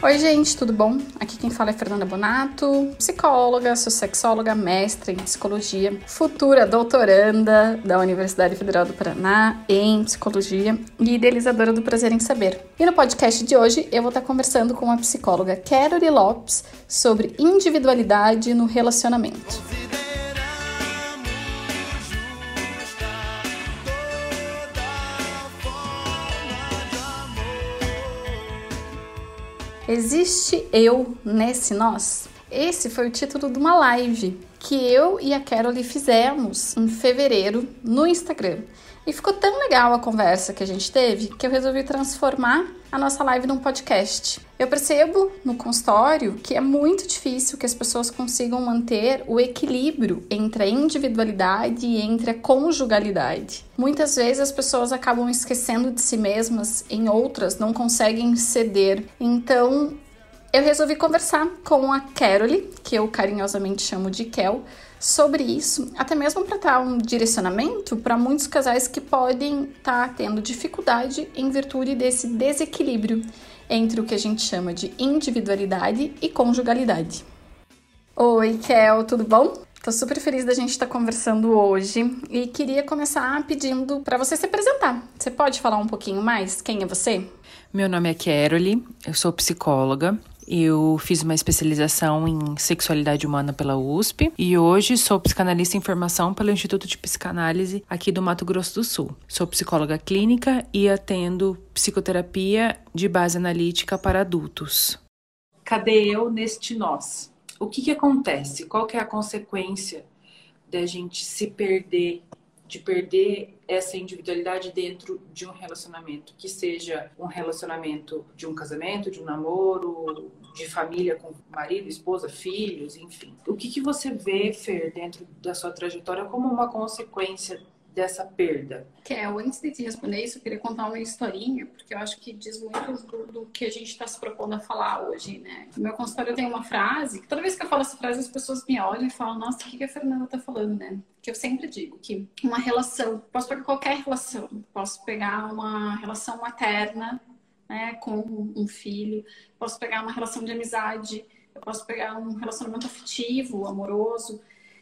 Oi, gente, tudo bom? Aqui quem fala é Fernanda Bonato, psicóloga, sou sexóloga, mestre em psicologia, futura doutoranda da Universidade Federal do Paraná em psicologia e idealizadora do Prazer em Saber. E no podcast de hoje eu vou estar conversando com a psicóloga Carol Lopes sobre individualidade no relacionamento. Existe eu nesse nós? Esse foi o título de uma live que eu e a Carol fizemos em fevereiro no Instagram. E ficou tão legal a conversa que a gente teve que eu resolvi transformar a nossa live num podcast. Eu percebo no consultório que é muito difícil que as pessoas consigam manter o equilíbrio entre a individualidade e entre a conjugalidade. Muitas vezes as pessoas acabam esquecendo de si mesmas, em outras não conseguem ceder. Então, eu resolvi conversar com a Carole, que eu carinhosamente chamo de Kel, sobre isso, até mesmo para dar um direcionamento para muitos casais que podem estar tá tendo dificuldade em virtude desse desequilíbrio entre o que a gente chama de individualidade e conjugalidade. Oi, Kel, tudo bom? Tô super feliz da gente estar tá conversando hoje e queria começar pedindo para você se apresentar. Você pode falar um pouquinho mais? Quem é você? Meu nome é Carole, eu sou psicóloga, eu fiz uma especialização em sexualidade humana pela USP e hoje sou psicanalista em formação pelo Instituto de Psicanálise aqui do Mato Grosso do Sul. Sou psicóloga clínica e atendo psicoterapia de base analítica para adultos. Cadê eu neste nós? O que, que acontece? Qual que é a consequência da gente se perder de perder essa individualidade dentro de um relacionamento, que seja um relacionamento de um casamento, de um namoro, de família com marido, esposa, filhos, enfim. O que, que você vê, Fer, dentro da sua trajetória como uma consequência dessa perda? Kel, antes de te responder isso, eu queria contar uma historinha, porque eu acho que diz muito do, do que a gente está se propondo a falar hoje, né? No meu consultório tem uma frase, que toda vez que eu falo essa frase, as pessoas me olham e falam, nossa, o que, que a Fernanda está falando, né? Que eu sempre digo que uma relação, posso pegar qualquer relação, posso pegar uma relação materna, né, com um filho, posso pegar uma relação de amizade, eu posso pegar um relacionamento afetivo, amoroso.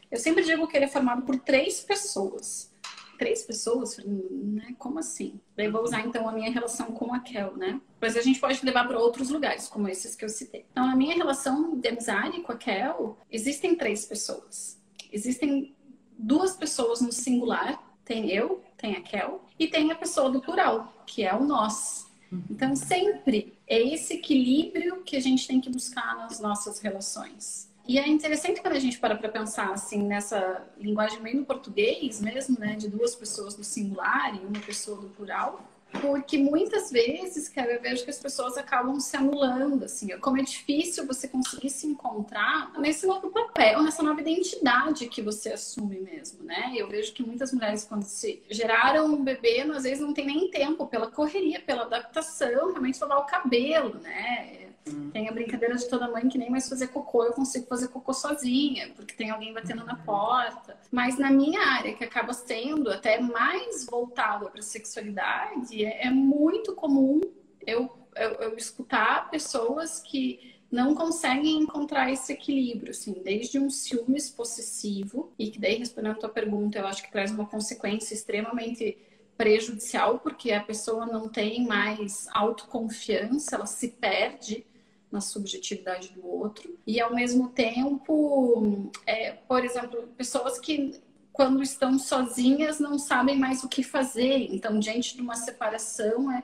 Eu sempre digo que ele é formado por três pessoas três pessoas, né? Como assim? Daí vou usar então a minha relação com a Kel, né? Mas a gente pode levar para outros lugares, como esses que eu citei. Então, na minha relação de amizade com a Kel, existem três pessoas. Existem duas pessoas no singular, tem eu, tem a Kel, e tem a pessoa do plural, que é o nós. Então, sempre é esse equilíbrio que a gente tem que buscar nas nossas relações. E é interessante quando a gente para para pensar assim nessa linguagem meio no português mesmo, né, de duas pessoas no singular e uma pessoa do plural, porque muitas vezes, cara, eu vejo que as pessoas acabam se anulando, assim, como é difícil você conseguir se encontrar nesse novo papel, nessa nova identidade que você assume mesmo, né? Eu vejo que muitas mulheres, quando se geraram um bebê, às vezes não tem nem tempo pela correria, pela adaptação, realmente lavar o cabelo, né? Tem a brincadeira de toda mãe que nem mais fazer cocô, eu consigo fazer cocô sozinha, porque tem alguém batendo na porta. Mas na minha área, que acaba sendo até mais voltada para a sexualidade, é, é, muito comum eu, eu, eu escutar pessoas que não conseguem encontrar esse equilíbrio, assim, desde um ciúmes possessivo, e que daí, respondendo a tua pergunta, eu acho que traz uma consequência extremamente prejudicial, porque a pessoa não tem mais autoconfiança, ela se perde na subjetividade do outro. E, ao mesmo tempo, é, por exemplo, pessoas que, quando estão sozinhas, não sabem mais o que fazer. Então, diante de uma separação, é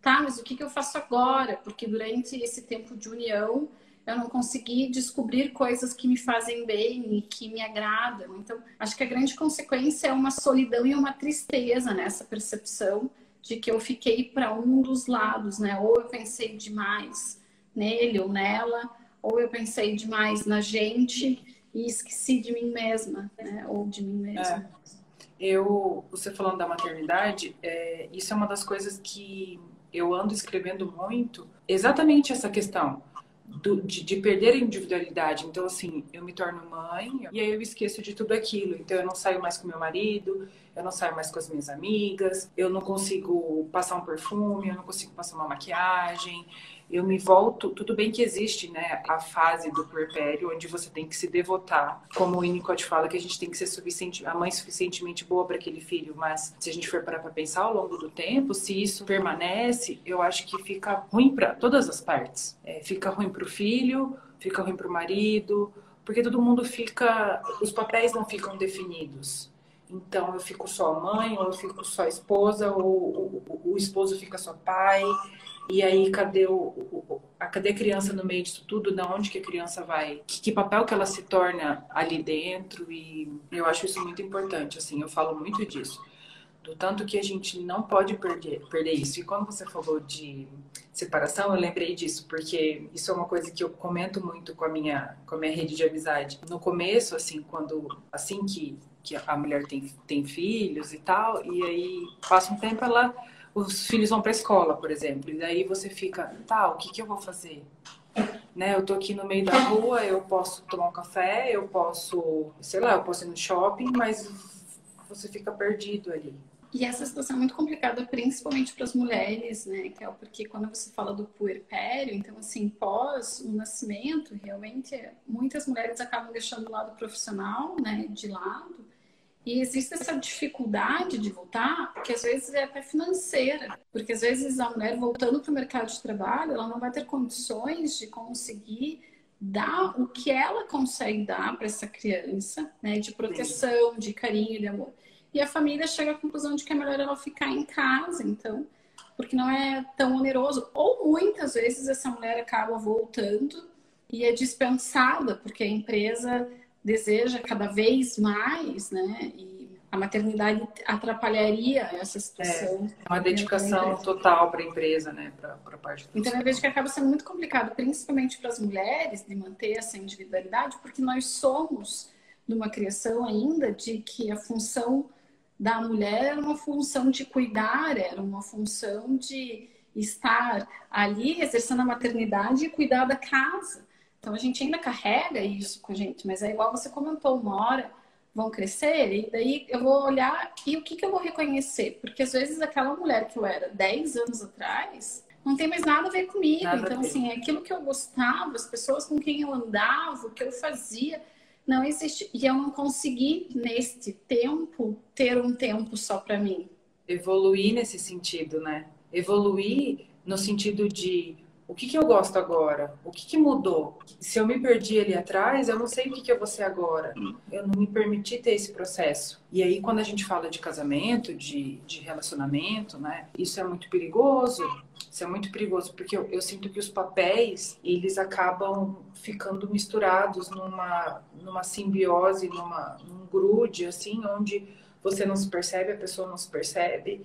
tá, mas o que, que eu faço agora? Porque durante esse tempo de união, eu não consegui descobrir coisas que me fazem bem e que me agradam. Então, acho que a grande consequência é uma solidão e uma tristeza nessa percepção de que eu fiquei para um dos lados, né? Ou eu pensei demais nele ou nela, ou eu pensei demais na gente e esqueci de mim mesma, né? ou de mim mesma. É. Eu, você falando da maternidade, é, isso é uma das coisas que eu ando escrevendo muito, exatamente essa questão. Do, de, de, perder a individualidade. Então, assim, eu me torno mãe e aí eu esqueço de tudo aquilo. Então, eu não saio mais com meu marido, eu não saio mais com as minhas amigas, eu não consigo passar um perfume, eu não consigo passar uma maquiagem, eu me volto. Tudo bem que existe, né, a fase do puerpério onde você tem que se devotar. Como o Winnicott fala que a gente tem que ser suficiente, a mãe suficientemente boa para aquele filho, mas se a gente for parar para pensar ao longo do tempo, se isso permanece, eu acho que fica ruim para todas as partes. É, fica ruim para o filho, fica ruim para o marido, porque todo mundo fica, os papéis não ficam definidos. Então eu fico só mãe, ou eu fico só esposa, ou o, o, o esposo fica só pai. E aí, cadê, o, o, a, cadê a criança no meio disso tudo? Da onde que a criança vai? Que, que, papel que ela se torna ali dentro? E eu acho isso muito importante, assim, eu falo muito disso. Do tanto que a gente não pode perder, perder isso. E quando você falou de separação, eu lembrei disso, porque isso é uma coisa que eu comento muito com a minha, com a minha rede de amizade. No começo, assim, quando, assim que, que a mulher tem, tem filhos e tal, e aí passa um tempo, ela os filhos vão para a escola, por exemplo, e daí você fica, tá, o que, que eu vou fazer? Né, eu tô aqui no meio da rua, eu posso tomar um café, eu posso, sei lá, eu posso ir no shopping, mas você fica perdido ali. E essa situação é muito complicada, principalmente para as mulheres, né, que é porque quando você fala do puerpério, então assim, pós o nascimento, realmente muitas mulheres acabam deixando o lado profissional, né, de lado e existe essa dificuldade de voltar, porque às vezes é até financeira, porque às vezes a mulher voltando para o mercado de trabalho, ela não vai ter condições de conseguir dar o que ela consegue dar para essa criança, né, de proteção, de carinho, de amor. E a família chega à conclusão de que é melhor ela ficar em casa, então, porque não é tão oneroso. Ou muitas vezes essa mulher acaba voltando e é dispensada, porque a empresa deseja cada vez mais, né? E a maternidade atrapalharia essa situação. É, uma dedicação total para a empresa, né? Para a parte. Então eu vejo que acaba sendo muito complicado, principalmente para as mulheres, de manter essa individualidade, porque nós somos numa criação ainda de que a função da mulher era uma função de cuidar, era uma função de estar ali exercendo a maternidade e cuidar da casa. Então a gente ainda carrega isso com a gente, mas é igual você comentou, uma hora vão crescer e daí eu vou olhar e o que, que eu vou reconhecer? Porque às vezes aquela mulher que eu era 10 anos atrás não tem mais nada a ver comigo. Nada então, assim, é aquilo que eu gostava, as pessoas com quem eu andava, o que eu fazia, não existe. E eu não consegui, neste tempo, ter um tempo só para mim. Evoluir nesse sentido, né? Evoluir no sentido de o que, que eu gosto agora? O que, que mudou? Se eu me perdi ali atrás, eu não sei o que, que eu vou ser agora. Eu não me permiti ter esse processo. E aí, quando a gente fala de casamento, de, de relacionamento, né? Isso é muito perigoso. Isso é muito perigoso, porque eu, eu sinto que os papéis, eles acabam ficando misturados numa, numa simbiose, numa, num grude, assim, onde você não se percebe, a pessoa não se percebe.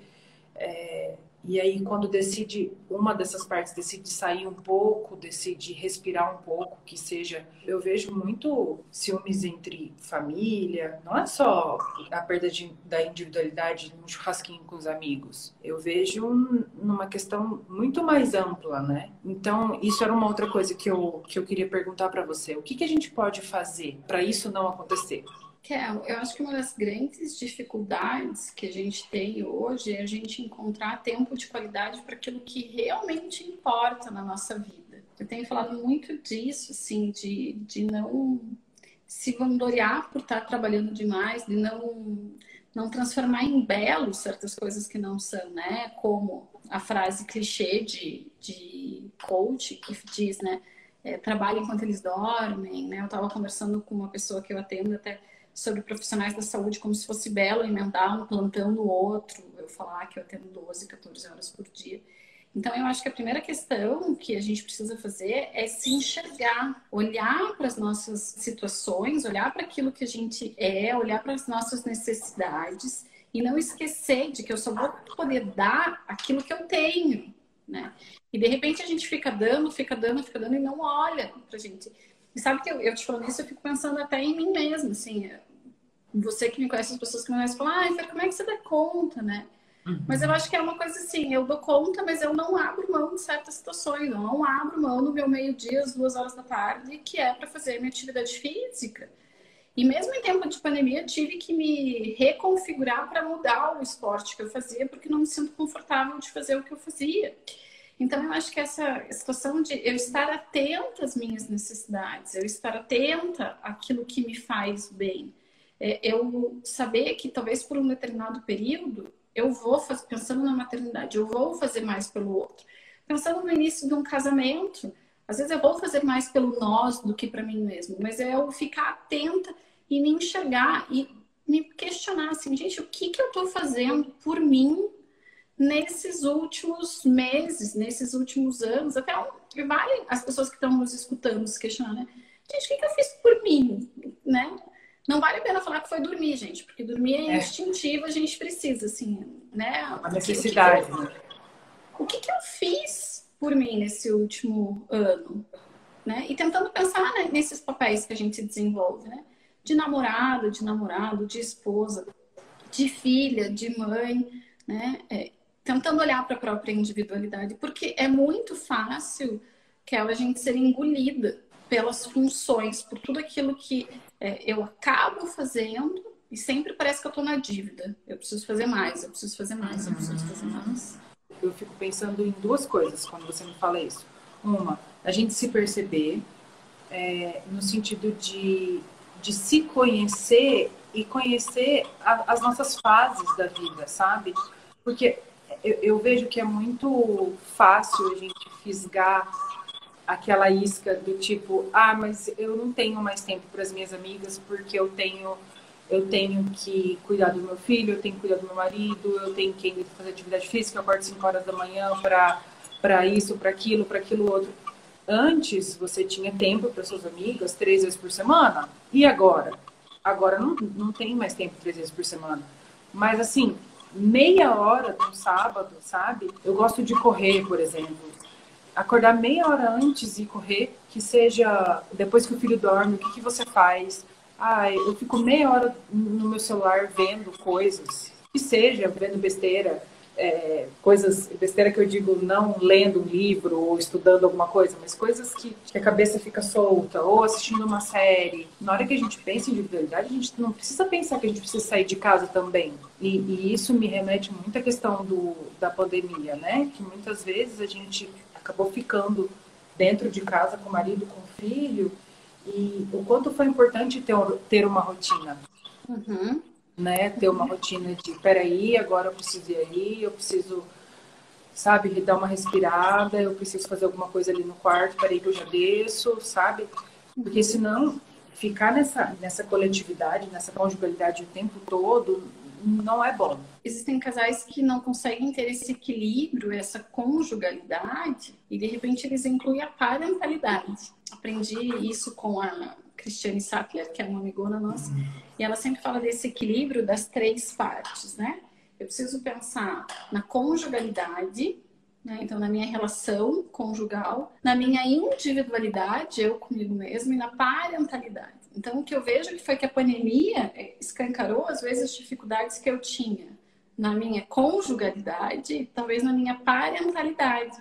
É, e aí, quando decide, uma dessas partes decide sair um pouco, decide respirar um pouco, que seja. Eu vejo muito ciúmes entre família, não é só a perda de, da individualidade num churrasquinho com os amigos. Eu vejo numa questão muito mais ampla, né? Então, isso era uma outra coisa que eu, que eu queria perguntar para você. O que, que a gente pode fazer para isso não acontecer? Kel, eu acho que uma das grandes dificuldades que a gente tem hoje é a gente encontrar tempo de qualidade para aquilo que realmente importa na nossa vida. Eu tenho falado muito disso, assim, de, de não se vangloriar por estar trabalhando demais, de não, não transformar em belo certas coisas que não são, né? Como a frase clichê de, de coach que diz, né? É, trabalhe enquanto eles dormem, né? Eu estava conversando com uma pessoa que eu atendo até sobre profissionais da saúde como se fosse belo emendar um plantão no outro, eu falar que eu atendo 12, 14 horas por dia. Então, eu acho que a primeira questão que a gente precisa fazer é se enxergar, olhar para as nossas situações, olhar para aquilo que a gente é, olhar para as nossas necessidades e não esquecer de que eu só vou poder dar aquilo que eu tenho, né? E de repente a gente fica dando, fica dando, fica dando e não olha para a gente. E sabe que eu, eu te falando isso, eu fico pensando até em mim mesma, assim, você que me conhece, as pessoas que me conhecem, falam, ai, como é que você dá conta, né? Uhum. Mas eu acho que é uma coisa assim, eu dou conta, mas eu não abro mão de certas situações, eu não abro mão no meu meio-dia, às duas horas da tarde, que é para fazer minha atividade física. E mesmo em tempo de pandemia, tive que me reconfigurar para mudar o esporte que eu fazia, porque não me sinto confortável de fazer o que eu fazia. Então, eu acho que essa situação de eu estar atenta às minhas necessidades, eu estar atenta àquilo que me faz bem, é, eu saber que talvez por um determinado período eu vou pensando na maternidade, eu vou fazer mais pelo outro. Pensando no início de um casamento, às vezes eu vou fazer mais pelo nós do que para mim mesmo, mas é eu ficar atenta e me enxergar e me questionar assim, gente, o que que eu estou fazendo por mim nesses últimos meses, nesses últimos anos, até vale as pessoas que estão nos escutando se questionar, né? Gente, o que, que eu fiz por mim, né? Não vale a pena falar que foi dormir, gente, porque dormir é, é. instintivo, a gente precisa, assim, né? A necessidade. O que, que, eu, o que, que eu fiz por mim nesse último ano? Né? E tentando pensar né, nesses papéis que a gente desenvolve, né? De namorado, de namorado, de esposa, de filha, de mãe, né? É, tentando olhar para a própria individualidade, porque é muito fácil que ela a gente ser engolida pelas funções, por tudo aquilo que é, eu acabo fazendo e sempre parece que eu estou na dívida. Eu preciso fazer mais, eu preciso fazer mais, eu preciso fazer mais. Eu fico pensando em duas coisas quando você me fala isso. Uma, a gente se perceber é, no sentido de, de se conhecer e conhecer a, as nossas fases da vida, sabe? Porque eu, eu vejo que é muito fácil a gente fisgar aquela isca do tipo, ah, mas eu não tenho mais tempo para as minhas amigas porque eu tenho eu tenho que cuidar do meu filho, eu tenho que cuidar do meu marido, eu tenho que fazer atividade física, eu acordo 5 horas da manhã para para isso, para aquilo, para aquilo outro. Antes você tinha tempo para suas amigas três vezes por semana. E agora? Agora não, não tem mais tempo três vezes por semana. Mas assim, meia hora no sábado, sabe? Eu gosto de correr, por exemplo. Acordar meia hora antes e correr, que seja depois que o filho dorme, o que, que você faz? Ah, eu fico meia hora no meu celular vendo coisas, que seja vendo besteira, é, coisas, besteira que eu digo, não lendo um livro ou estudando alguma coisa, mas coisas que, que, a cabeça fica solta, ou assistindo uma série. Na hora que a gente pensa em individualidade, a gente não precisa pensar que a gente precisa sair de casa também. E, e isso me remete muito à questão do, da pandemia, né? Que muitas vezes a gente acabou ficando dentro de casa com o marido, com o filho, e o quanto foi importante ter, ter uma rotina. Uhum né? Ter uma rotina de, peraí, agora eu preciso ir aí, eu preciso, sabe, dar uma respirada, eu preciso fazer alguma coisa ali no quarto, peraí que eu já desço, sabe? Porque senão, ficar nessa, nessa coletividade, nessa conjugalidade o tempo todo, não é bom. Existem casais que não conseguem ter esse equilíbrio, essa conjugalidade, e de repente eles incluem a parentalidade. Aprendi isso com a Cristiane Sattler, que é uma amigona nossa, e ela sempre fala desse equilíbrio das três partes, né? Eu preciso pensar na conjugalidade, né? então na minha relação conjugal, na minha individualidade, eu comigo mesmo, e na parentalidade. Então, o que eu vejo que foi que a pandemia é, escancarou, às vezes, as dificuldades que eu tinha na minha conjugalidade talvez na minha parentalidade.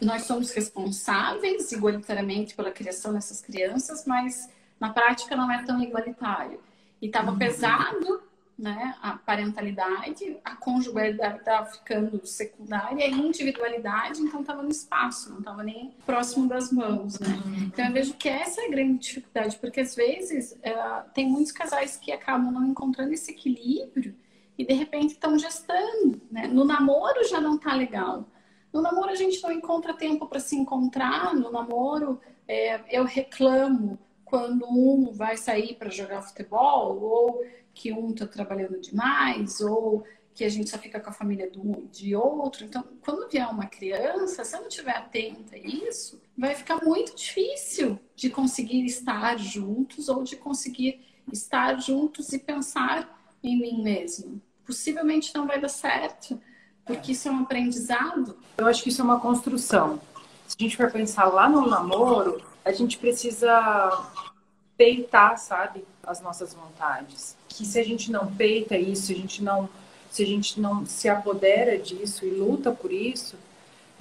Nós somos responsáveis igualitariamente pela criação dessas crianças, mas na prática não é tão igualitário. E estava uhum. pesado, né, a parentalidade, a conjugalidade estava ficando secundária, a individualidade, então estava no espaço, não estava nem próximo das mãos, né? Uhum. Então eu vejo que essa é a grande dificuldade, porque às vezes é, tem muitos casais que acabam não encontrando esse equilíbrio e de repente estão gestando, né? No namoro já não tá legal. No namoro a gente não encontra tempo para se encontrar, no namoro é, eu reclamo, quando um vai sair para jogar futebol, ou que um está trabalhando demais, ou que a gente só fica com a família do, de outro. Então, quando vier uma criança, se eu não estiver atenta a isso, vai ficar muito difícil de conseguir estar juntos ou de conseguir estar juntos e pensar em mim mesmo. Possivelmente não vai dar certo, porque isso é um aprendizado. Eu acho que isso é uma construção. Se a gente for pensar lá no namoro, a gente precisa peitar, sabe, as nossas vontades. Que se a gente não peita isso, a gente não, se a gente não se apodera disso e luta por isso,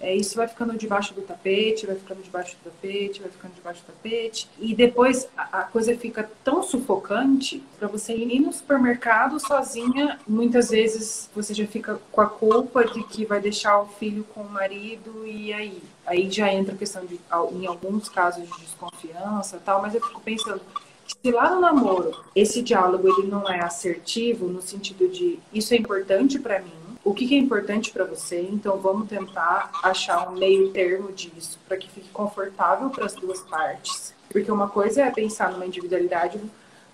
é, isso vai ficando debaixo do tapete, vai ficando debaixo do tapete, vai ficando debaixo do tapete. E depois a, a coisa fica tão sufocante para você ir no supermercado sozinha. Muitas vezes você já fica com a culpa de que vai deixar o filho com o marido e aí? Aí já entra a questão de, em alguns casos, de desconfiança tal, mas eu fico pensando, se lá no namoro esse diálogo ele não é assertivo no sentido de isso é importante para mim o que, que é importante para você, então vamos tentar achar um meio termo disso, para que fique confortável para as duas partes. Porque uma coisa é pensar numa individualidade,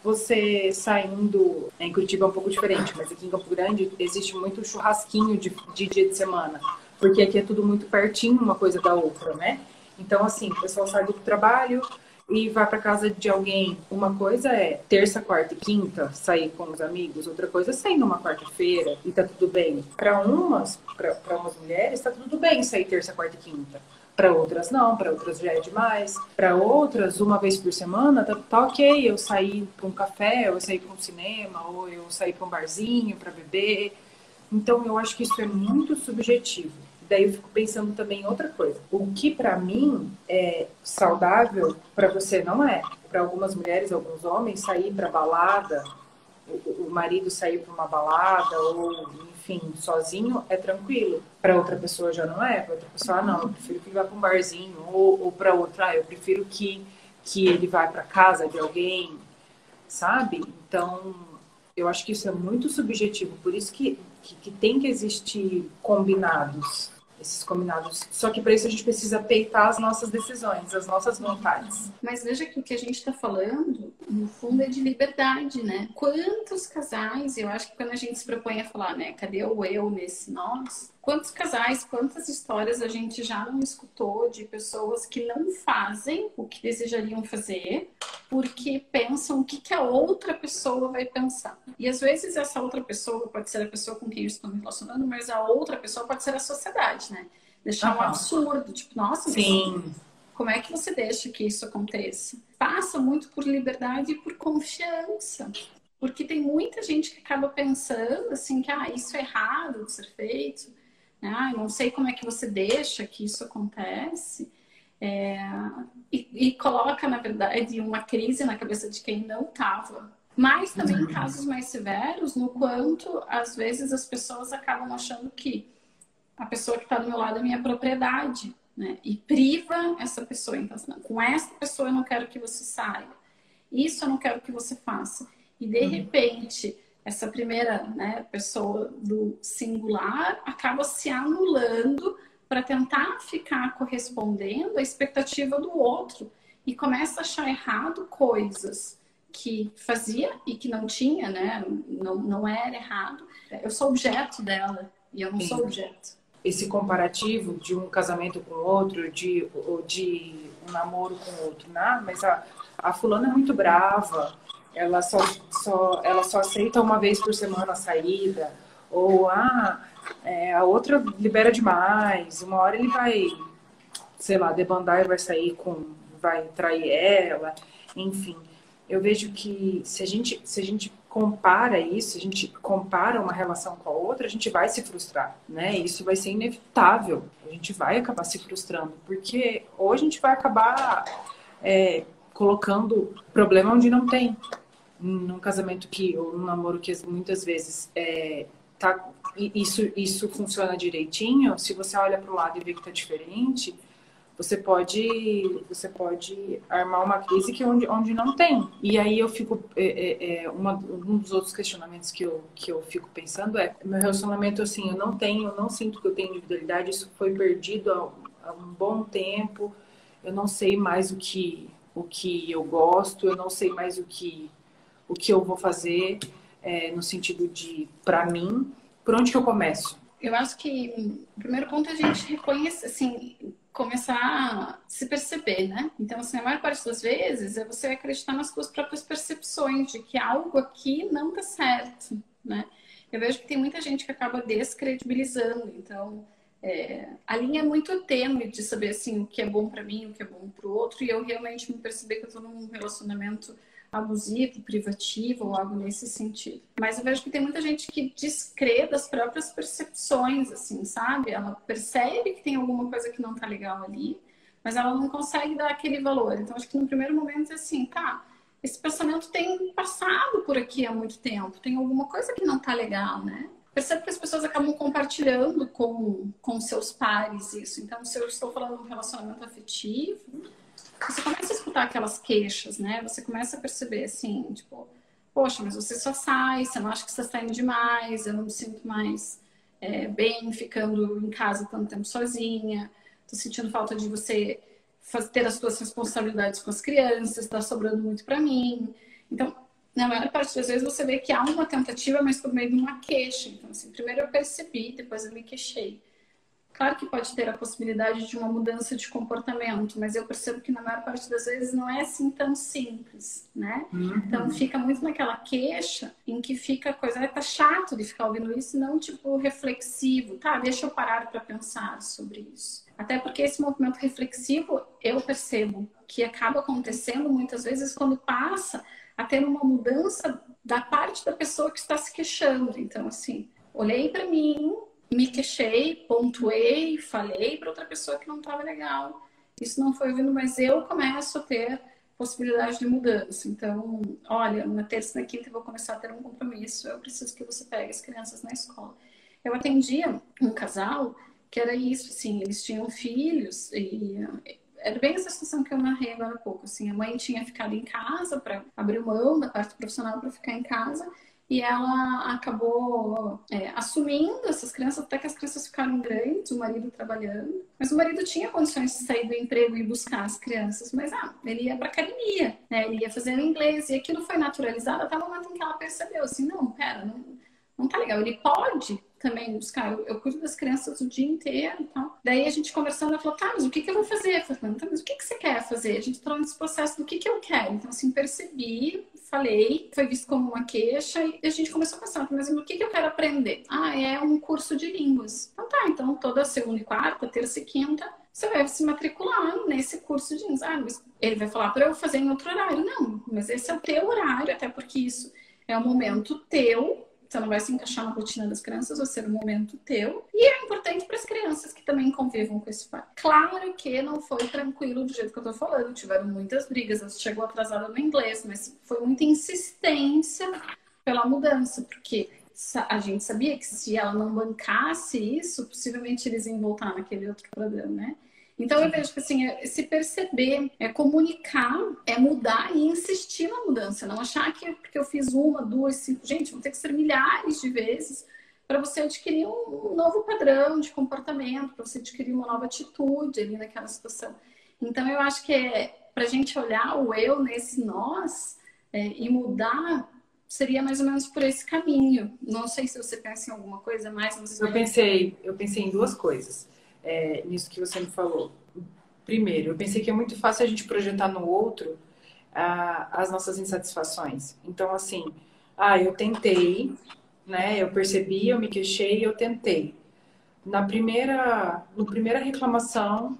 você saindo. Em Curitiba é um pouco diferente, mas aqui em Campo Grande existe muito churrasquinho de, de dia de semana, porque aqui é tudo muito pertinho uma coisa da outra, né? Então, assim, o pessoal sai do trabalho, e vai para casa de alguém. Uma coisa é terça, quarta e quinta sair com os amigos, outra coisa é sair numa quarta-feira e tá tudo bem. Para umas, para umas mulheres, tá tudo bem sair terça, quarta e quinta. Para outras não, para outras já é demais. Para outras, uma vez por semana, tá, tá ok eu sair para um café, ou eu sair para um cinema, ou eu sair para um barzinho para beber. Então eu acho que isso é muito subjetivo. Daí eu fico pensando também em outra coisa. O que para mim é saudável, para você não é. Para algumas mulheres, alguns homens, sair para balada, o, o marido sair para uma balada, ou enfim, sozinho, é tranquilo. Para outra pessoa já não é. Para outra pessoa, ah, não, eu prefiro que vá para um barzinho. Ou, ou para outra, ah, eu prefiro que, que ele vá para casa de alguém, sabe? Então, eu acho que isso é muito subjetivo. Por isso que, que, que tem que existir combinados esses combinados. Só que para isso a gente precisa peitar as nossas decisões, as nossas vontades. Mas veja que o que a gente está falando, no fundo, é de liberdade, né? Quantos casais, eu acho que quando a gente se propõe a falar, né, cadê o eu nesse nós? Quantos casais, quantas histórias a gente já não escutou de pessoas que não fazem o que desejariam fazer porque pensam o que, que a outra pessoa vai pensar. E às vezes essa outra pessoa pode ser a pessoa com quem eu estou me relacionando, mas a outra pessoa pode ser a sociedade, né? Deixar uhum. um absurdo, tipo, nossa, Sim. como é que você deixa que isso aconteça? Passa muito por liberdade e por confiança. Porque tem muita gente que acaba pensando assim que ah, isso é errado de ser feito ah, não sei como é que você deixa que isso acontece. É, e, e, coloca, na verdade, uma crise na cabeça de quem não estava. Mas também em casos mais severos, no quanto, às vezes, as pessoas acabam achando que a pessoa que está do meu lado é minha propriedade, né? E priva essa pessoa. Então, assim, com essa pessoa eu não quero que você saia. Isso eu não quero que você faça. E, de uhum. repente, essa primeira né, pessoa do singular acaba se anulando para tentar ficar correspondendo à expectativa do outro e começa a achar errado coisas que fazia e que não tinha, né? Não, não era errado. Eu sou objeto dela e eu não Sim. sou objeto. Esse comparativo de um casamento com outro, de, de um namoro com outro, né? Mas a, a fulana é muito brava, ela só, só, ela só aceita uma vez por semana a saída, ou ah, é, a outra libera demais, uma hora ele vai, sei lá, debandar e vai sair com, vai trair ela, enfim. Eu vejo que se a gente, se a gente compara isso, a gente compara uma relação com a outra, a gente vai se frustrar, né? Isso vai ser inevitável. A gente vai acabar se frustrando, porque hoje a gente vai acabar é, colocando problema onde não tem num casamento que, ou num namoro que muitas vezes é, tá, isso, isso funciona direitinho, se você olha para o lado e vê que está diferente, você pode você pode armar uma crise que onde, onde não tem. E aí eu fico é, é, é, uma, um dos outros questionamentos que eu, que eu fico pensando é meu relacionamento assim eu não tenho eu não sinto que eu tenho individualidade isso foi perdido há, há um bom tempo eu não sei mais o que o que eu gosto eu não sei mais o que o que eu vou fazer é, no sentido de, para mim, por onde que eu começo? Eu acho que o primeiro ponto é a gente reconhecer, assim, começar a se perceber, né? Então, assim, a maior parte das vezes é você acreditar nas suas próprias percepções de que algo aqui não tá certo, né? Eu vejo que tem muita gente que acaba descredibilizando, então é, a linha é muito tênue de saber assim o que é bom para mim, o que é bom para o outro, e eu realmente me perceber que eu estou num relacionamento abusivo, privativo ou algo nesse sentido. Mas eu vejo que tem muita gente que descrê das próprias percepções, assim, sabe? Ela percebe que tem alguma coisa que não tá legal ali, mas ela não consegue dar aquele valor. Então, acho que no primeiro momento é assim, tá, esse pensamento tem passado por aqui há muito tempo, tem alguma coisa que não tá legal, né? Percebe que as pessoas acabam compartilhando com, com seus pares isso. Então, se eu estou falando de um relacionamento afetivo, você começa a escutar aquelas queixas, né? Você começa a perceber assim, tipo, poxa, mas você só sai, você não acha que você está indo demais, eu não me sinto mais é, bem ficando em casa tanto tempo sozinha, tô sentindo falta de você ter as suas responsabilidades com as crianças, está sobrando muito para mim. Então, na maior parte das vezes você vê que há uma tentativa, mas por meio de uma queixa. Então, assim, primeiro eu percebi, depois eu me queixei. Claro que pode ter a possibilidade de uma mudança de comportamento, mas eu percebo que na maior parte das vezes não é assim tão simples, né? Uhum. Então fica muito naquela queixa em que fica a coisa, tá chato de ficar ouvindo isso, não tipo reflexivo, tá? Deixa eu parar para pensar sobre isso. Até porque esse movimento reflexivo eu percebo que acaba acontecendo muitas vezes quando passa a ter uma mudança da parte da pessoa que está se queixando. Então, assim, olhei para mim, me queixei, pontuei, falei para outra pessoa que não estava legal. Isso não foi ouvindo, mas eu começo a ter possibilidade de mudança. Então, olha, na terça e na quinta eu vou começar a ter um compromisso. Eu preciso que você pegue as crianças na escola. Eu atendia um casal que era isso, assim, eles tinham filhos e era bem essa situação que eu narrei agora há pouco. Assim, a mãe tinha ficado em casa para abrir mão da parte profissional para ficar em casa e ela acabou é, assumindo essas crianças até que as crianças ficaram grandes, o marido trabalhando. Mas o marido tinha condições de sair do emprego e buscar as crianças, mas ah, ele ia para academia, né? ele ia fazendo inglês e aquilo foi naturalizado até o momento em que ela percebeu assim, não, pera, não, não tá legal. Ele pode também buscar, eu, eu cuido das crianças o dia inteiro e tal. Daí a gente conversando, ela falou, tá, mas o que, que eu vou fazer? Falei, tá, mas o que, que você quer fazer? A gente entrou nesse processo do que, que eu quero. Então, assim, percebi falei, foi visto como uma queixa e a gente começou a pensar, mas o que, eu quero aprender? Ah, é um curso de línguas. Então tá, então toda segunda e quarta, terça e quinta, você vai se matricular nesse curso de línguas. Ah, mas ele vai falar para eu fazer em outro horário. Não, mas esse é o teu horário, até porque isso é um momento teu você não vai se encaixar na rotina das crianças, vai ser um momento teu. E é importante para as crianças que também convivam com esse pai. Claro que não foi tranquilo do jeito que eu tô falando, tiveram muitas brigas, ela chegou atrasada no inglês, mas foi muita insistência pela mudança, porque a gente sabia que se ela não bancasse isso, possivelmente eles iam voltar naquele outro problema, né? Então eu vejo que assim, é se perceber, é comunicar, é mudar e insistir na mudança. Não achar que porque eu fiz uma, duas, cinco, gente, vão ter que ser milhares de vezes para você adquirir um novo padrão de comportamento, para você adquirir uma nova atitude ali naquela situação. Então eu acho que é para a gente olhar o eu nesse nós é, e mudar seria mais ou menos por esse caminho. Não sei se você pensa em alguma coisa mais. eu pensei, eu pensei em duas coisas é, nisso que você me falou. Primeiro, eu pensei que é muito fácil a gente projetar no outro as nossas insatisfações. Então, assim, ah, eu tentei, né? Eu percebi, eu me queixei, eu tentei. Na primeira, no primeira reclamação,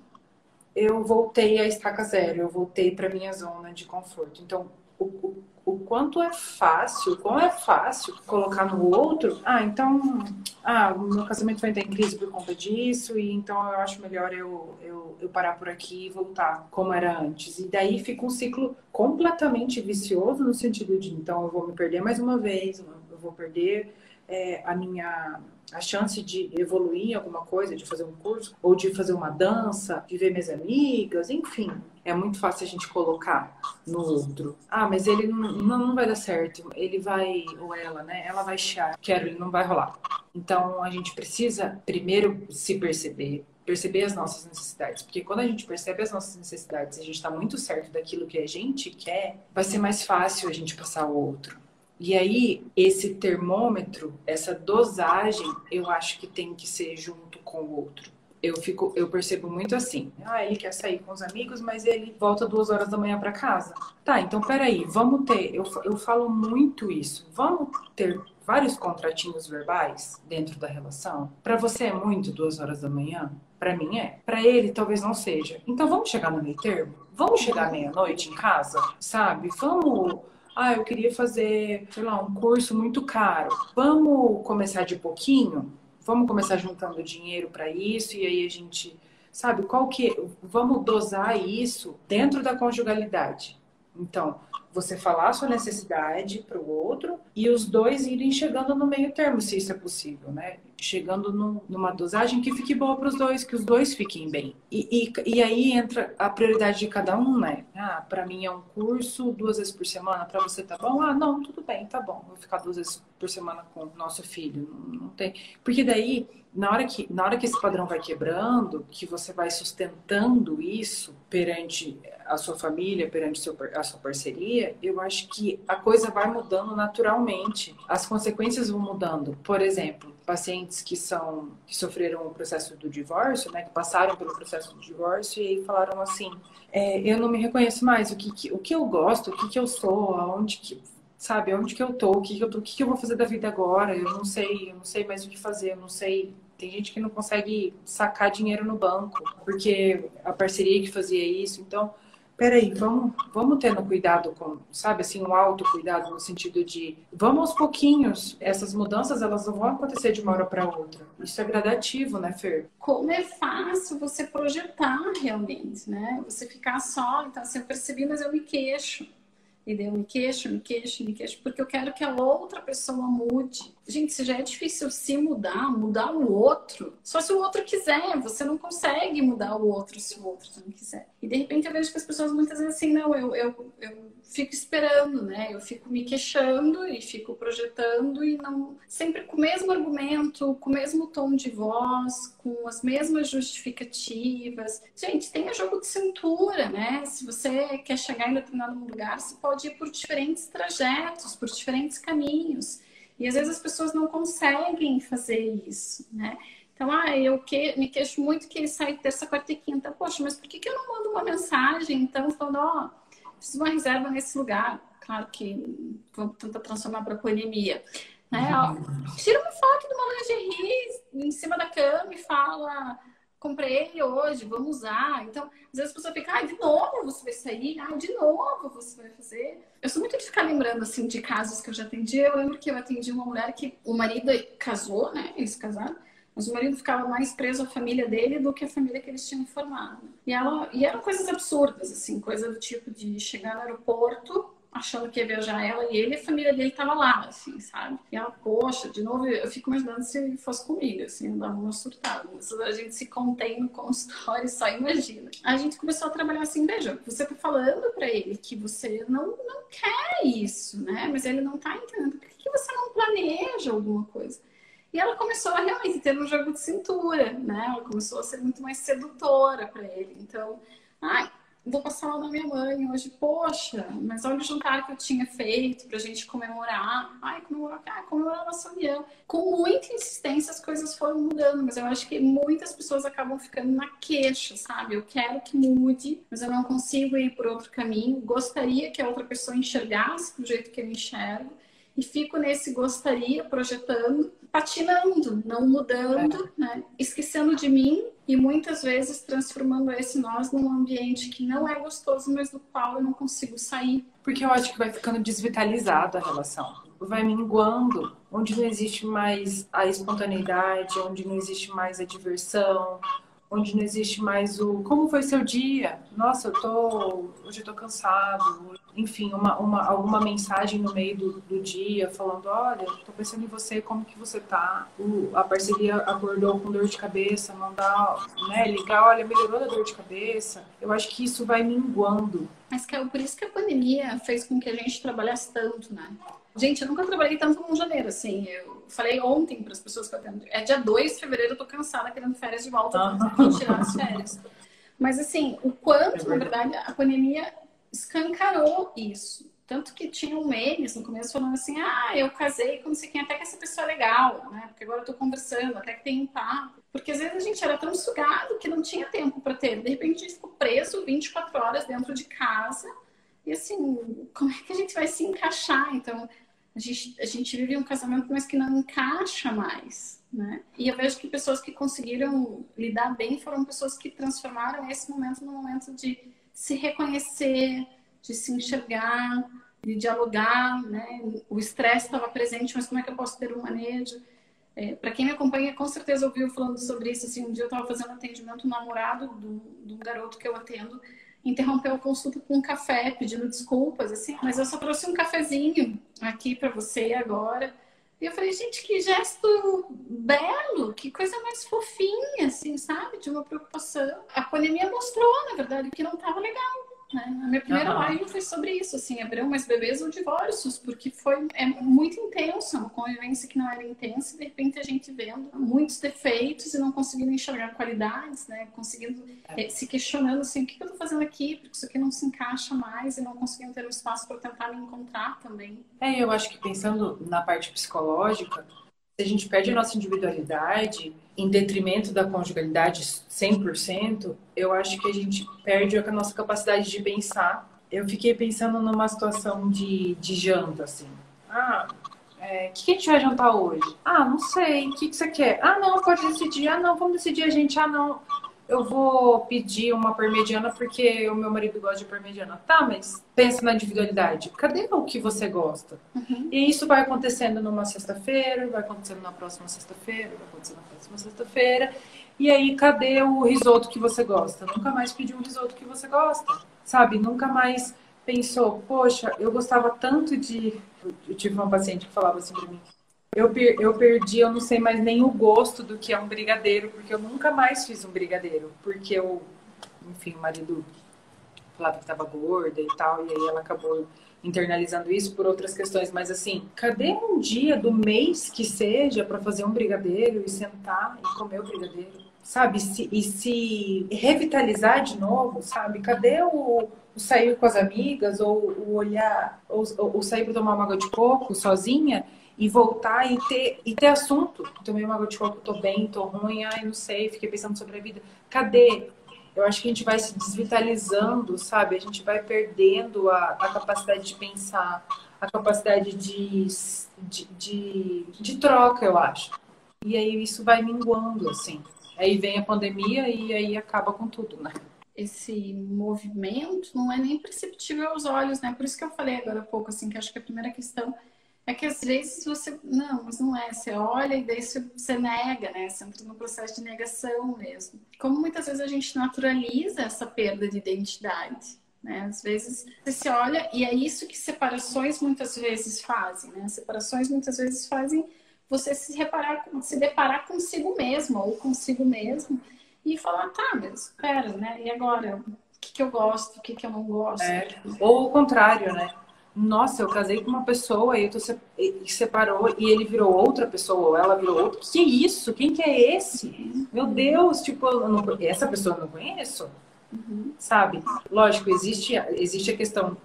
eu voltei à estaca zero, eu voltei para minha zona de conforto. Então, o, o o quanto é fácil, como é fácil colocar no outro, ah, então, ah, o meu casamento vai entrar em crise por conta disso, e então eu acho melhor eu, eu, eu parar por aqui e voltar como era antes. E daí fica um ciclo completamente vicioso no sentido de, então eu vou me perder mais uma vez, eu vou perder é, a minha a chance de evoluir em alguma coisa, de fazer um curso, ou de fazer uma dança, de ver minhas amigas, enfim. É muito fácil a gente colocar no outro. Ah, mas ele não, não vai dar certo. Ele vai, ou ela, né? Ela vai chiar. Quero, ele não vai rolar. Então a gente precisa primeiro se perceber, perceber as nossas necessidades. Porque quando a gente percebe as nossas necessidades e a gente está muito certo daquilo que a gente quer, vai ser mais fácil a gente passar o outro. E aí, esse termômetro, essa dosagem, eu acho que tem que ser junto com o outro. Eu fico, eu percebo muito assim. Ah, ele quer sair com os amigos, mas ele volta duas horas da manhã para casa. Tá, então peraí, vamos ter. Eu, eu falo muito isso. Vamos ter vários contratinhos verbais dentro da relação. Para você é muito duas horas da manhã? Para mim é. Para ele talvez não seja. Então vamos chegar no meio termo. Vamos chegar meia noite em casa, sabe? Vamos Ah, eu queria fazer, sei lá, um curso muito caro. Vamos começar de pouquinho? Vamos começar juntando dinheiro para isso e aí a gente, sabe, qual que vamos dosar isso dentro da conjugalidade. Então, você falar a sua necessidade para o outro e os dois irem chegando no meio termo, se isso é possível, né? Chegando num, numa dosagem que fique boa para os dois, que os dois fiquem bem. E, e, e, aí entra a prioridade de cada um, né? Ah, para mim é um curso duas vezes por semana, para você tá bom? Ah, não, tudo bem, tá bom. Vou ficar duas vezes por semana com o nosso filho. Não, não tem. Porque daí na hora que na hora que esse padrão vai quebrando, que você vai sustentando isso perante a sua família, perante seu, a sua parceria, eu acho que a coisa vai mudando naturalmente. As consequências vão mudando. Por exemplo, pacientes que são que sofreram o processo do divórcio, né, que passaram pelo processo do divórcio e falaram assim: é, eu não me reconheço mais. O que, que, o que eu gosto, o que, que eu sou, aonde que sabe, onde que eu tô, o que que eu tô, o que que eu vou fazer da vida agora? Eu não sei, eu não sei mais o que fazer, eu não sei tem gente que não consegue sacar dinheiro no banco, porque a parceria que fazia isso. Então, peraí, vamos, vamos tendo cuidado com, sabe, assim, um autocuidado no sentido de vamos aos pouquinhos. Essas mudanças, elas não vão acontecer de uma hora para outra. Isso é gradativo, né, Fer? Como é fácil você projetar realmente, né? Você ficar só, então assim, eu percebi, mas eu me queixo. E daí eu me queixo, me queixo, me queixo, porque eu quero que a outra pessoa mude. Gente, se já é difícil se mudar, mudar o outro, só se o outro quiser. Você não consegue mudar o outro se o outro não quiser. E de repente eu vejo que as pessoas muitas vezes assim, não, eu, eu, eu fico esperando, né? Eu fico me queixando e fico projetando e não sempre com o mesmo argumento, com o mesmo tom de voz, com as mesmas justificativas. Gente, tem jogo de cintura, né? Se você quer chegar em determinado lugar, você pode ir por diferentes trajetos, por diferentes caminhos. E às vezes as pessoas não conseguem fazer isso, né? Então, ah, eu que, me queixo muito que ele sai terça, quarta e quinta. Poxa, mas por que, que eu não mando uma mensagem, então, falando, ó, oh, preciso uma reserva nesse lugar. Claro que vamos tentar transformar para pandemia. Né? Tira uma foto de uma lingerie em cima da cama e fala comprei hoje, vamos usar. Então, às vezes a pessoa fica, ah, de novo você vai sair, ah, de novo você vai fazer. Eu sou muito de ficar lembrando, assim, de casos que eu já atendi. Eu lembro que eu atendi uma mulher que o marido casou, né? Eles casaram. Mas o marido ficava mais preso à família dele do que à família que eles tinham formado. E, ela, e eram coisas absurdas, assim, coisa do tipo de chegar no aeroporto achando que ia viajar ela e ele, a família dele tava lá, assim, sabe? E ela, poxa, de novo, eu fico imaginando se fosse comigo, assim, eu dava uma surtada. Mas a gente se contém no consultório, só imagina. A gente começou a trabalhar assim, veja, você tá falando para ele que você não, não quer isso, né? Mas ele não tá entendendo. Por que você não planeja alguma coisa? E ela começou a realmente ter um jogo de cintura, né? Ela começou a ser muito mais sedutora para ele. Então, ai, vou passar lá na minha mãe hoje, poxa, mas olha o jantar que eu tinha feito pra gente comemorar. Ai, comemorar, ah, comemorar a nossa união. Com muita insistência as coisas foram mudando, mas eu acho que muitas pessoas acabam ficando na queixa, sabe? Eu quero que mude, mas eu não consigo ir por outro caminho. Gostaria que a outra pessoa enxergasse do jeito que eu enxergo. E fico nesse gostaria, projetando, patinando, não mudando, é. né? esquecendo de mim e muitas vezes transformando esse nós num ambiente que não é gostoso, mas do qual eu não consigo sair. Porque eu acho que vai ficando desvitalizada a relação, vai minguando, onde não existe mais a espontaneidade, onde não existe mais a diversão, onde não existe mais o como foi seu dia? Nossa, eu tô hoje eu tô cansado. Enfim, uma, uma alguma mensagem no meio do, do dia falando, olha, tô pensando em você, como que você tá? O, a parceria acordou com dor de cabeça, mandar, né, ligar, olha, melhorou da dor de cabeça. Eu acho que isso vai minguando. Mas que é por isso que a pandemia fez com que a gente trabalhasse tanto, né? Gente, eu nunca trabalhei tanto como janeiro, assim. Eu falei ontem para as pessoas que eu atendo. É dia 2 de fevereiro, eu tô cansada querendo férias de volta, uhum. tirar as férias. Mas, assim, o quanto, é na verdade, a pandemia escancarou isso. Tanto que tinham memes no começo falando assim: ah, eu casei com não sei quem, até que essa pessoa é legal, né? Porque agora eu tô conversando, até que tem um papo. Porque às vezes a gente era tão sugado que não tinha tempo para ter. De repente a gente ficou preso 24 horas dentro de casa. E assim, como é que a gente vai se encaixar? Então, a gente, a gente vive um casamento, mas que não encaixa mais, né? E eu vejo que pessoas que conseguiram lidar bem foram pessoas que transformaram esse momento num momento de se reconhecer, de se enxergar, de dialogar, né? O estresse estava presente, mas como é que eu posso ter um manejo? É, para quem me acompanha, com certeza ouviu falando sobre isso. Assim, um dia eu estava fazendo atendimento, um namorado do, do garoto que eu atendo interrompeu a consulta com um café, pedindo desculpas, assim, mas eu só trouxe um cafezinho aqui para você agora. E eu falei, gente, que gesto belo, que coisa mais fofinha, assim, sabe? De uma preocupação. A pandemia mostrou, na verdade, que não estava legal. Né? A minha primeira uhum. live foi sobre isso, assim, abriu mais bebês ou divórcios, porque foi é muito intenso, uma convivência que não era intensa, e de repente a gente vendo muitos defeitos e não conseguindo enxergar qualidades, né? Conseguindo é. se questionando assim, o que eu estou fazendo aqui? Porque isso aqui não se encaixa mais e não conseguindo ter um espaço para tentar me encontrar também. É, eu acho que pensando na parte psicológica, se a gente perde a nossa individualidade em detrimento da conjugalidade 100%, eu acho que a gente perde a nossa capacidade de pensar. Eu fiquei pensando numa situação de, de janta, assim. Ah, o é, que, que, a gente vai jantar hoje? Ah, não sei. O que, que você quer? Ah, não, pode decidir. Ah, não, vamos decidir a gente. Ah, não eu vou pedir uma parmegiana porque o meu marido gosta de parmegiana. Tá, mas pensa na individualidade. Cadê o que você gosta? Uhum. E isso vai acontecendo numa sexta-feira, vai acontecendo na próxima sexta-feira, vai acontecendo na próxima sexta-feira. E aí, cadê o risoto que você gosta? Nunca mais pediu o risoto que você gosta, sabe? Nunca mais pensou, poxa, eu gostava tanto de. Eu tive uma paciente que falava assim pra mim: eu, eu perdi, eu não sei mais nem o gosto do que é um brigadeiro, porque eu nunca mais fiz um brigadeiro, porque eu, enfim, o marido falava que estava gorda e tal, e aí ela acabou internalizando isso por outras questões, mas assim, cadê um dia do mês que seja para fazer um brigadeiro e sentar e comer o brigadeiro? Sabe? Se, e se revitalizar de novo, sabe? Cadê o, o sair com as amigas ou o olhar, ou, ou sair para tomar uma água de coco sozinha e voltar e ter, e ter assunto. Tomei uma água de coco, tô bem, tô ruim, ai, não sei, fiquei pensando sobre a vida. Cadê? Eu acho que a gente vai se desvitalizando, sabe? A gente vai perdendo a, a capacidade de pensar, a capacidade de, de, de, de troca, eu acho. E aí isso vai minguando, assim. Aí vem a pandemia e aí acaba com tudo, né? esse movimento não é nem perceptível aos olhos, né? Por isso que eu falei agora há pouco, assim, que acho que a primeira questão é que às vezes você. Não, mas não é. Você olha e daí você nega, né? Você entra no processo de negação mesmo. Como muitas vezes a gente naturaliza essa perda de identidade. Né? Às vezes você se olha, e é isso que separações muitas vezes fazem. Né? Separações muitas vezes fazem você se reparar, se deparar consigo mesmo ou consigo mesmo e falar, tá, mas espera, né? E agora? O que, que eu gosto, o que, que eu não gosto? É. Ou o contrário, né? Nossa, eu casei com uma pessoa e tu se, separou e ele virou outra pessoa, ou ela virou outra. Que isso? Quem que é esse? Meu Deus, tipo, não, essa pessoa eu não conheço. Uhum. Sabe? Lógico, existe, existe a questão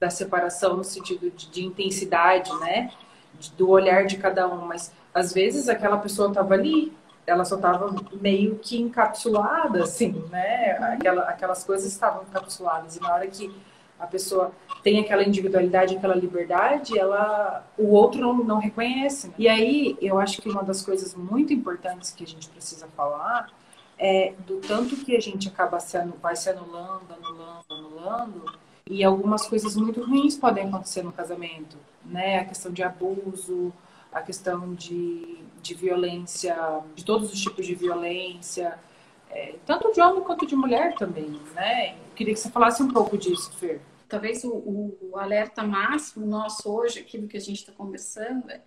da separação no sentido de, de intensidade, né? De, do olhar de cada um, mas às vezes aquela pessoa estava ali, ela só estava meio que encapsulada, assim, né? Aquela, aquelas coisas estavam encapsuladas. E na hora que a pessoa tem aquela individualidade, aquela liberdade, ela o outro não, não reconhece. Né? E aí eu acho que uma das coisas muito importantes que a gente precisa falar é do tanto que a gente acaba se vai se anulando, anulando, anulando, e algumas coisas muito ruins podem acontecer no casamento, né? A questão de abuso, a questão de, de violência, de todos os tipos de violência, é, tanto de homem quanto de mulher também, né? Eu queria que você falasse um pouco disso, Fer talvez o, o, alerta máximo nosso hoje, aqui do que a gente está conversando, é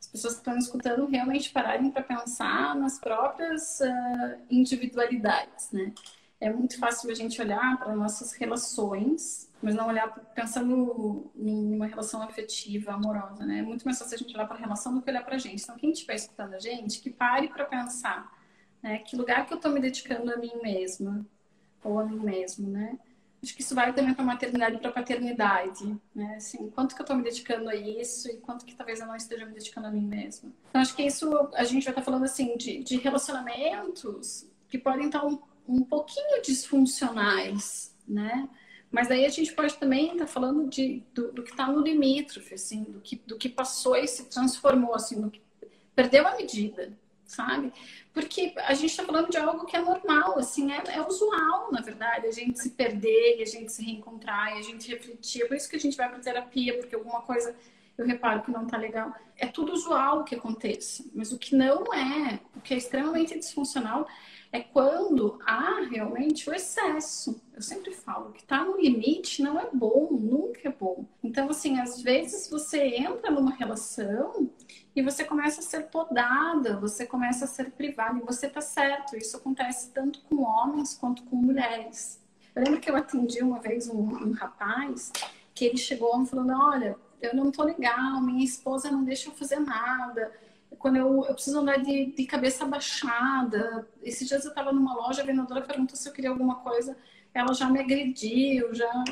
as pessoas que estão escutando realmente pararem para pensar nas próprias uh, individualidades, né? É muito fácil a gente olhar para nossas relações, mas não olhar pensando numa relação afetiva, amorosa, né? É muito mais fácil a gente olhar para a relação do que olhar para a gente. Então, quem estiver escutando a gente, que pare para pensar, né? Que lugar que eu estou me dedicando a mim mesma ou a mim mesmo, né? Acho que isso vale também para maternidade e para paternidade, né? Assim, quanto que eu estou me dedicando a isso e quanto que talvez eu não esteja me dedicando a mim mesma. Então, acho que isso a gente vai estar falando, assim, de, de relacionamentos que podem estar um, um pouquinho disfuncionais, né? Mas aí a gente pode também estar falando de, do, do que está no limítrofe, assim, do que, do que passou e se transformou, assim, do que perdeu a medida, sabe? Porque a gente está falando de algo que é normal, assim, é, é, usual, na verdade, a gente se perder, a gente se reencontrar, a gente refletir. É por isso que a gente vai para terapia, porque alguma coisa eu reparo que não está legal. É tudo usual que aconteça, mas o que não é, o que é extremamente disfuncional, é quando há realmente o excesso. Eu sempre falo que tá no limite não é bom, nunca é bom. Então, assim, às vezes você entra numa relação e você começa a ser podada, você começa a ser privada, e você tá certo. Isso acontece tanto com homens quanto com mulheres. Eu lembro que eu atendi uma vez um, um rapaz que ele chegou me falando: Olha, eu não tô legal, minha esposa não deixa eu fazer nada quando eu, eu preciso andar de, de cabeça baixada. Esses dias eu estava numa loja, a vendedora perguntou se eu queria alguma coisa, ela já me agrediu, já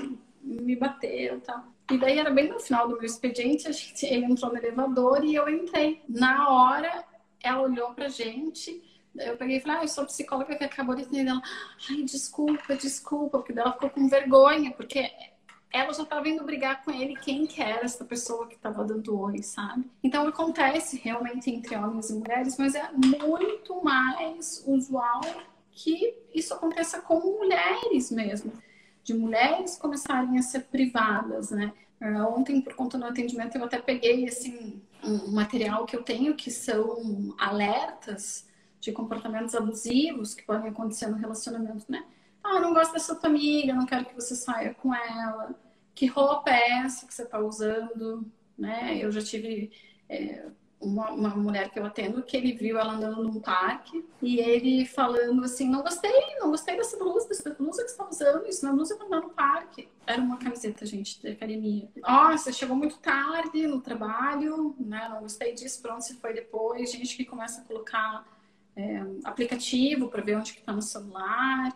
me bateu e tal. E daí era bem no final do meu expediente, a gente, ele entrou no elevador e eu entrei. Na hora, ela olhou pra gente, eu peguei e falei, ah, eu sou psicóloga que acabou de atender. Ela, ai, desculpa, desculpa, porque ela ficou com vergonha, porque ela já estava indo brigar com ele quem que era essa pessoa que estava dando oi, sabe? Então acontece realmente entre homens e mulheres, mas é muito mais usual que isso aconteça com mulheres mesmo, de mulheres começarem a ser privadas, né? Ah, ontem, por conta do atendimento, eu até peguei assim um material que eu tenho que são alertas de comportamentos abusivos que podem acontecer no relacionamento, né? Ah, não gosto dessa tua amiga, não quero que você saia com ela. Que roupa é essa que você está usando? Né? Eu já tive é, uma, uma, mulher que eu atendo que ele viu ela andando num parque e ele falando assim: Não gostei, não gostei dessa blusa, dessa blusa que você está usando, isso não é blusa para andar no parque. Era uma camiseta, gente, de academia. Nossa, chegou muito tarde no trabalho, né? Não gostei disso, onde você foi depois? Gente que começa a colocar é, aplicativo para ver onde está no celular.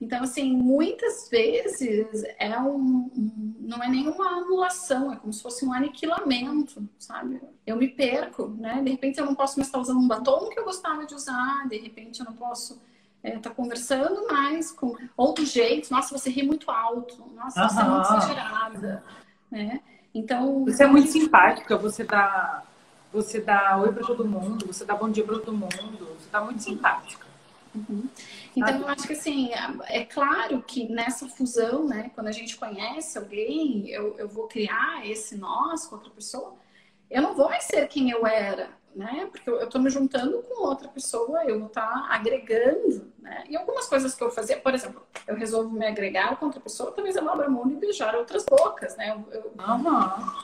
Então, assim, muitas vezes é um, não é nenhuma anulação, é como se fosse um aniquilamento, sabe? Eu me perco, né? De repente eu não posso mais estar usando um batom que eu gostava de usar, de repente eu não posso estar é, tá conversando mais com outro jeito. Nossa, você ri muito alto, nossa, você é muito exagerada, né? Então. Você é muito simpática, você dá, você dá oi para todo mundo, você dá bom dia para todo mundo, você tá muito simpática. Uhum. Então, eu acho que assim, é claro que nessa fusão, né, quando a gente conhece alguém, eu, eu vou criar esse nós com outra pessoa, eu não vou mais ser quem eu era, né? Porque eu estou me juntando com outra pessoa, eu vou estar tá agregando, né? E algumas coisas que eu fazia, por exemplo, eu resolvo me agregar com outra pessoa, talvez eu abra mão de beijar outras bocas, né? Eu, eu uhum.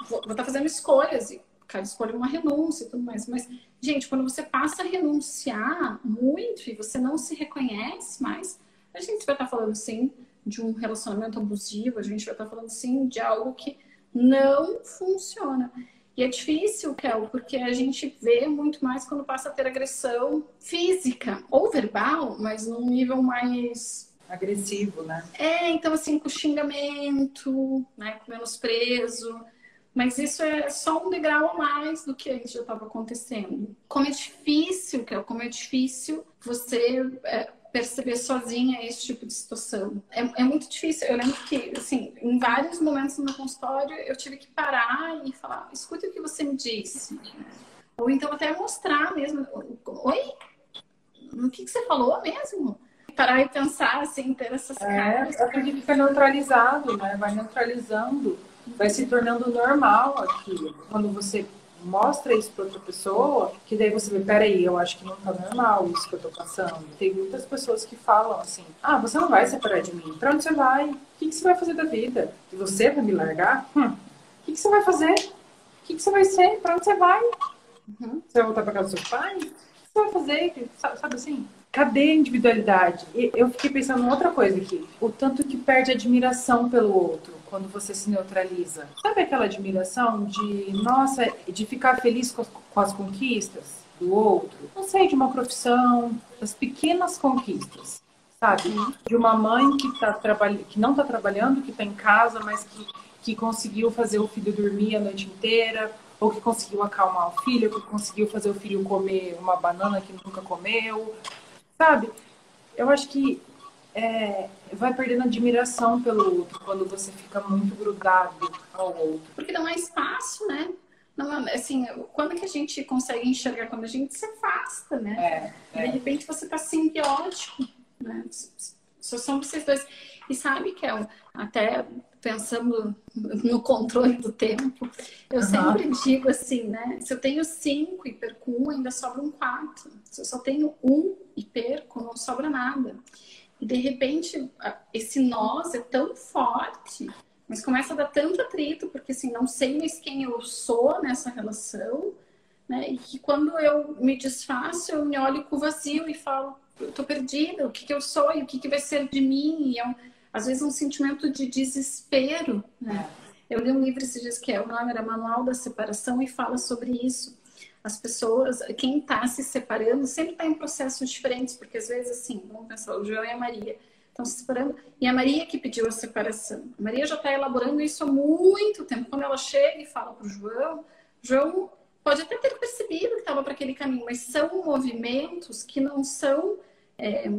vou estar tá fazendo escolhas e cada escolha é uma renúncia e tudo mais. Mas, gente, quando você passa a renunciar muito e você não se reconhece mais, a gente vai estar falando sim de um relacionamento abusivo, a gente vai estar falando sim de algo que não funciona. E é difícil, Kel, porque a gente vê muito mais quando passa a ter agressão física ou verbal, mas num nível mais agressivo, né? É, então assim, com xingamento, né, com menosprezo. Mas isso é só um degrau a mais do que antes já estava acontecendo. Como é difícil, é como é difícil você é, perceber sozinha esse tipo de situação. É, é, muito difícil. Eu lembro que, assim, em vários momentos no meu consultório, eu tive que parar e falar: escute o que você me disse. Ou então até mostrar mesmo: oi? O que, que você falou mesmo? Parar e pensar, assim, ter essas é, caras. É, porque fica neutralizado, né? Vai neutralizando vai se tornando normal aquilo. Quando você mostra isso para outra pessoa, que daí você vê, peraí, eu acho que não tá normal isso que eu tô passando. Tem muitas pessoas que falam assim, ah, você não vai separar de mim. Pra onde você vai? O que, que você vai fazer da vida? E você vai me largar? Hum. O que, que você vai fazer? O que, que você vai ser? Pra onde você vai? Uhum. Você vai voltar pra casa do seu pai? O que você vai fazer? Sabe assim? Cadê a individualidade? E eu fiquei pensando em outra coisa aqui. O tanto que perde admiração pelo outro quando você se neutraliza. Sabe aquela admiração de, nossa, de ficar feliz com as, com as conquistas do outro? Não sei, de uma profissão, das pequenas conquistas, sabe? De uma mãe que, tá que não está trabalhando, que está em casa, mas que, que conseguiu fazer o filho dormir a noite inteira, ou que conseguiu acalmar o filho, ou que conseguiu fazer o filho comer uma banana que nunca comeu, Sabe? Eu acho que é, vai perdendo admiração pelo outro quando você fica muito grudado ao outro. Porque dá mais espaço, né? Não, assim, quando que a gente consegue enxergar? Quando a gente se afasta, né? É, é. De repente você tá simbiótico, né? Só são vocês dois. E sabe, Kel, até pensando no controle do tempo, eu uhum. sempre digo assim, né? Se eu tenho cinco e perco um, ainda sobra um quatro. Se eu só tenho um e perco, não sobra nada. E de repente, esse nós é tão forte mas começa a dar tanto atrito, porque assim, não sei mais quem eu sou nessa relação, né? E que quando eu me desfaço, eu me olho com o vazio e falo, eu tô perdida, o que que eu sou e o que que vai ser de mim? E é um, às vezes um sentimento de desespero, né? Eu li um livro esses dias que é, o nome era Manual da Separação e fala sobre isso. As pessoas, quem está se separando, sempre está em processos diferentes, porque às vezes, assim, vamos pensar, o João e a Maria, estão se separando. E a Maria que pediu a separação. A Maria já está elaborando isso há muito tempo. Quando ela chega e fala para o João, João pode até ter percebido que estava para aquele caminho, mas são movimentos que não são é,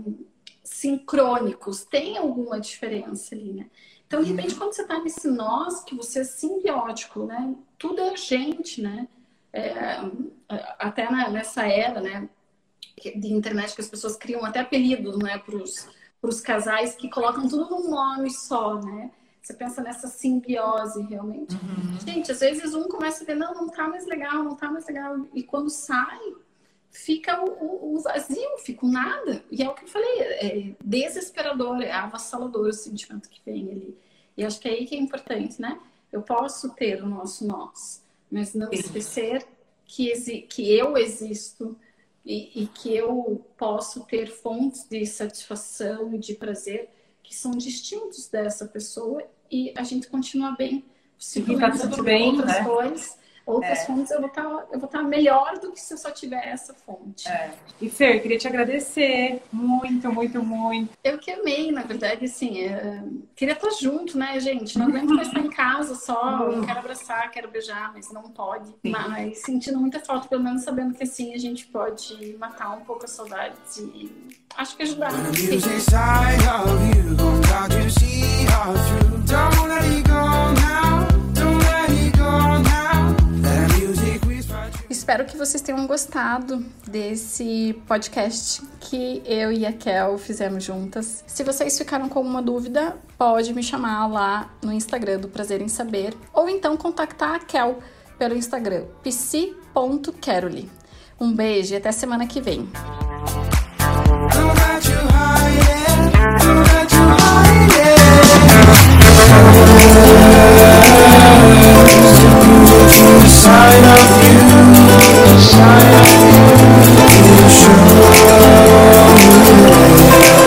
sincrônicos, tem alguma diferença ali, né? Então, de repente, quando você está nesse nós, que você é simbiótico, né? Tudo é gente, né? É, até na, nessa era, né? De internet que as pessoas criam até apelidos, né? Para os casais que colocam tudo num nome só, né? Você pensa nessa simbiose realmente. Uhum. Gente, às vezes um começa a ver, não, não tá mais legal, não tá mais legal. E quando sai, fica o, o, o vazio, fica o nada. E é o que eu falei, é desesperador, é avassalador o sentimento que vem ali. E acho que é aí que é importante, né? Eu posso ter o nosso nós, mas não esquecer que, que eu existo, e, e, que eu posso ter fontes de satisfação e de prazer que são distintos dessa pessoa e a gente continua bem. Se tá tudo bem, outras né? coisas, outras é. fontes, eu vou estar tá, eu vou estar tá melhor do que se eu só tiver essa fonte. É. E Fer, queria te agradecer muito, muito, muito. Eu que amei, na verdade, assim, é... queria estar junto, né, gente? Não aguento mais estar em casa só, eu quero abraçar, quero beijar, mas não pode. Sim. Mas sentindo muita falta, pelo menos sabendo que assim a gente pode matar um pouco a saudade e acho que ajudar. espero que vocês tenham gostado desse podcast que eu e a Kel fizemos juntas. Se vocês ficaram com alguma dúvida, pode me chamar lá no Instagram do Prazer em Saber ou então contactar a Kel pelo Instagram psi.caroli. Um beijo e até semana que vem. inside of you sunshine. You show me.